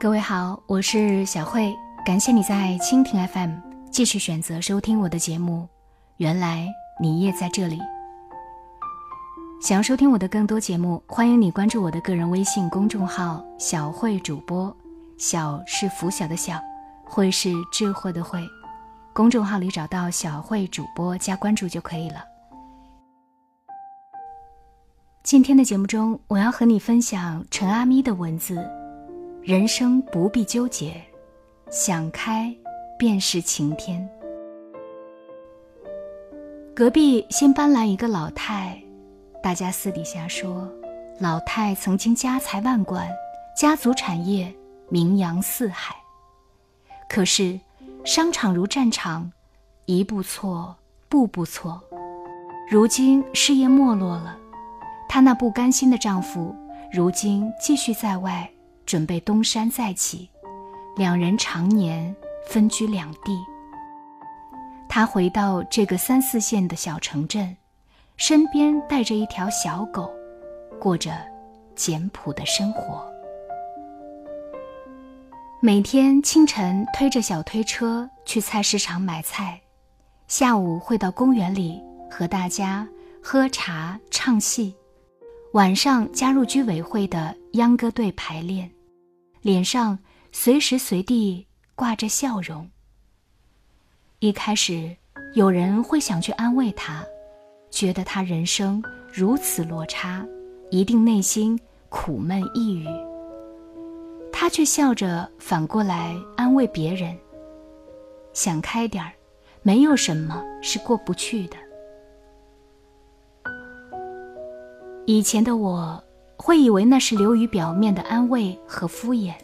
各位好，我是小慧，感谢你在蜻蜓 FM 继续选择收听我的节目。原来你也在这里。想要收听我的更多节目，欢迎你关注我的个人微信公众号“小慧主播”，小是拂晓的小，慧是智慧的慧。公众号里找到“小慧主播”加关注就可以了。今天的节目中，我要和你分享陈阿咪的文字：人生不必纠结，想开便是晴天。隔壁新搬来一个老太。大家私底下说，老太曾经家财万贯，家族产业名扬四海。可是，商场如战场，一步错，步步错。如今事业没落了，她那不甘心的丈夫，如今继续在外准备东山再起，两人常年分居两地。他回到这个三四线的小城镇。身边带着一条小狗，过着简朴的生活。每天清晨推着小推车去菜市场买菜，下午会到公园里和大家喝茶唱戏，晚上加入居委会的秧歌队排练，脸上随时随地挂着笑容。一开始，有人会想去安慰他。觉得他人生如此落差，一定内心苦闷抑郁。他却笑着反过来安慰别人：“想开点儿，没有什么是过不去的。”以前的我会以为那是流于表面的安慰和敷衍，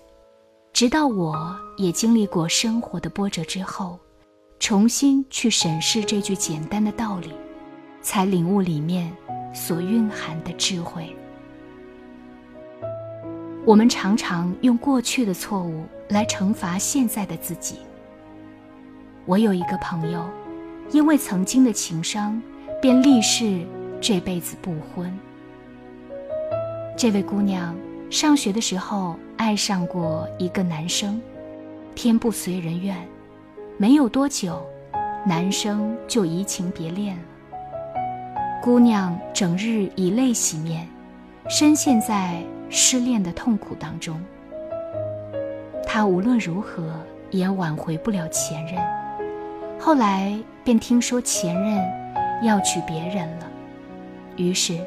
直到我也经历过生活的波折之后，重新去审视这句简单的道理。才领悟里面所蕴含的智慧。我们常常用过去的错误来惩罚现在的自己。我有一个朋友，因为曾经的情伤，便立誓这辈子不婚。这位姑娘上学的时候爱上过一个男生，天不随人愿，没有多久，男生就移情别恋了。姑娘整日以泪洗面，深陷在失恋的痛苦当中。她无论如何也挽回不了前任，后来便听说前任要娶别人了，于是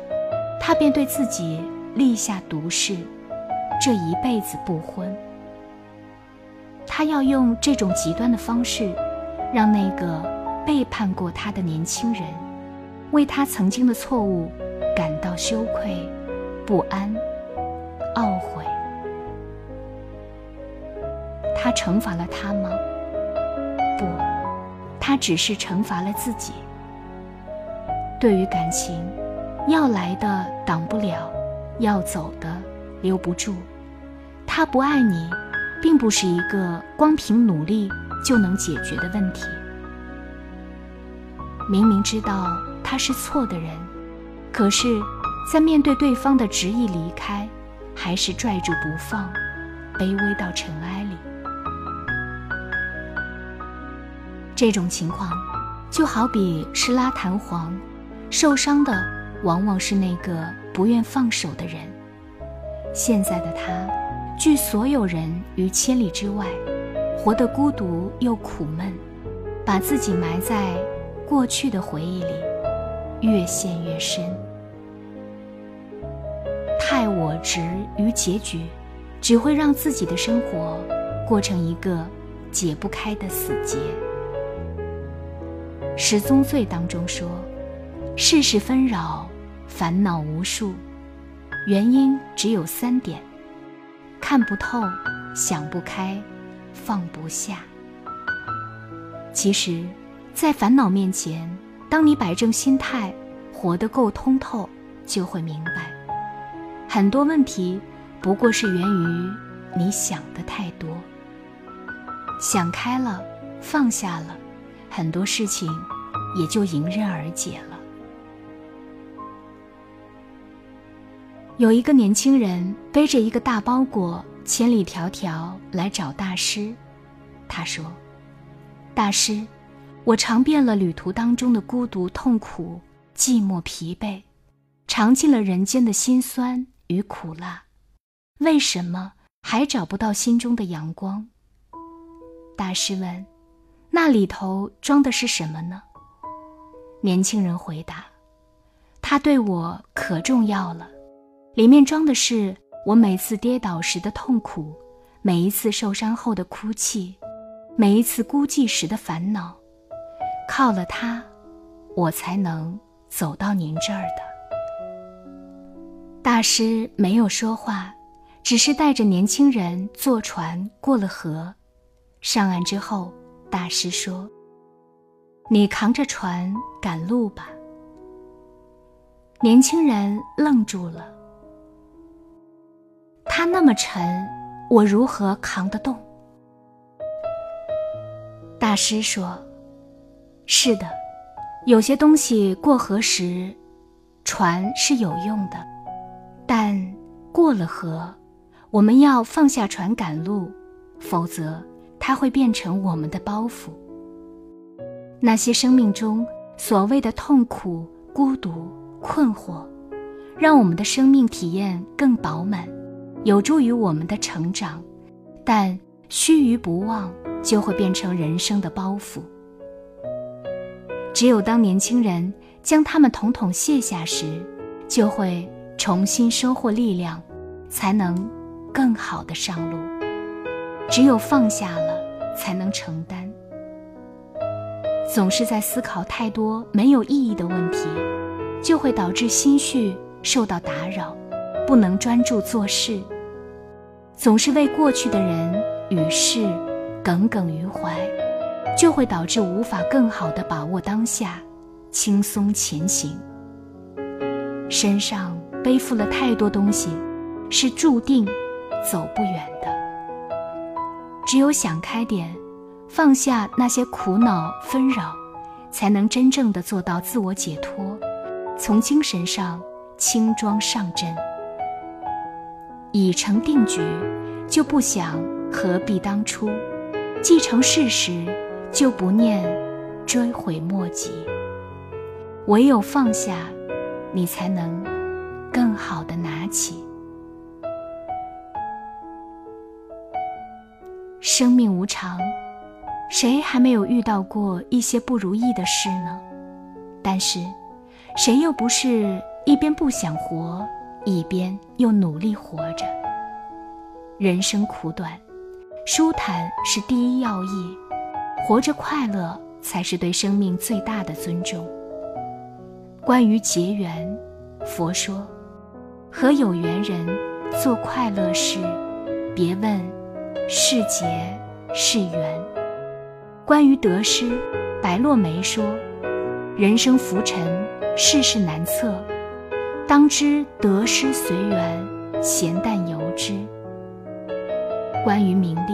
她便对自己立下毒誓，这一辈子不婚。他要用这种极端的方式，让那个背叛过他的年轻人。为他曾经的错误感到羞愧、不安、懊悔。他惩罚了他吗？不，他只是惩罚了自己。对于感情，要来的挡不了，要走的留不住。他不爱你，并不是一个光凭努力就能解决的问题。明明知道。他是错的人，可是，在面对对方的执意离开，还是拽住不放，卑微到尘埃里。这种情况，就好比是拉弹簧，受伤的往往是那个不愿放手的人。现在的他，拒所有人于千里之外，活得孤独又苦闷，把自己埋在过去的回忆里。越陷越深，太我执于结局，只会让自己的生活过成一个解不开的死结。十宗罪当中说，世事纷扰，烦恼无数，原因只有三点：看不透，想不开，放不下。其实，在烦恼面前。当你摆正心态，活得够通透，就会明白，很多问题不过是源于你想的太多。想开了，放下了，很多事情也就迎刃而解了。有一个年轻人背着一个大包裹千里迢迢来找大师。他说：“大师，我尝遍了旅途当中的孤独、痛苦、寂寞、疲惫，尝尽了人间的辛酸与苦辣，为什么还找不到心中的阳光？”大师问：“那里头装的是什么呢？”年轻人回答：“他对我可重要了，里面装的是我每次跌倒时的痛苦，每一次受伤后的哭泣，每一次孤寂时的烦恼。靠了它，我才能走到您这儿的。”大师没有说话，只是带着年轻人坐船过了河。上岸之后，大师说。你扛着船赶路吧。年轻人愣住了，它那么沉，我如何扛得动？大师说：“是的，有些东西过河时，船是有用的，但过了河，我们要放下船赶路，否则它会变成我们的包袱。”那些生命中所谓的痛苦、孤独、困惑，让我们的生命体验更饱满，有助于我们的成长。但须臾不忘，就会变成人生的包袱。只有当年轻人将他们统统卸下时，就会重新收获力量，才能更好的上路。只有放下了，才能承担。总是在思考太多没有意义的问题，就会导致心绪受到打扰，不能专注做事。总是为过去的人与事耿耿于怀，就会导致无法更好的把握当下，轻松前行。身上背负了太多东西，是注定走不远的。只有想开点。放下那些苦恼纷扰，才能真正的做到自我解脱，从精神上轻装上阵。已成定局，就不想何必当初；既成事实，就不念追悔莫及。唯有放下，你才能更好的拿起。生命无常。谁还没有遇到过一些不如意的事呢？但是，谁又不是一边不想活，一边又努力活着？人生苦短，舒坦是第一要义，活着快乐才是对生命最大的尊重。关于结缘，佛说：和有缘人做快乐事，别问是劫是缘。关于得失，白落梅说：“人生浮沉，世事难测，当知得失随缘，闲淡由之。”关于名利，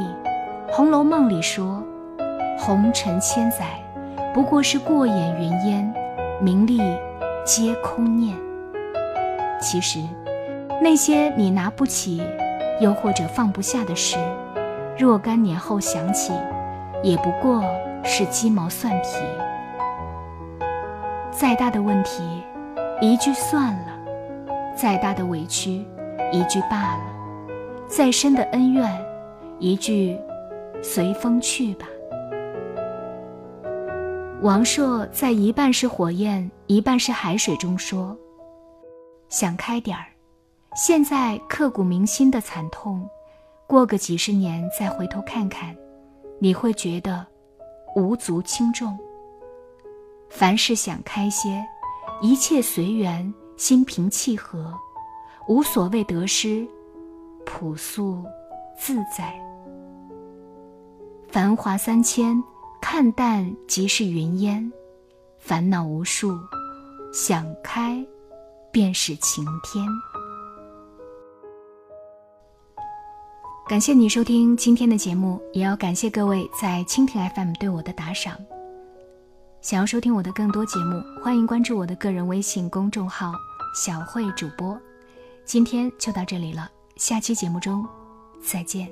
《红楼梦》里说：“红尘千载，不过是过眼云烟，名利皆空念。”其实，那些你拿不起，又或者放不下的事，若干年后想起。也不过是鸡毛蒜皮。再大的问题，一句算了；再大的委屈，一句罢了；再深的恩怨，一句随风去吧。王朔在《一半是火焰，一半是海水》中说：“想开点儿，现在刻骨铭心的惨痛，过个几十年再回头看看。”你会觉得无足轻重。凡事想开些，一切随缘，心平气和，无所谓得失，朴素自在。繁华三千，看淡即是云烟；烦恼无数，想开便是晴天。感谢你收听今天的节目，也要感谢各位在蜻蜓 FM 对我的打赏。想要收听我的更多节目，欢迎关注我的个人微信公众号“小慧主播”。今天就到这里了，下期节目中再见。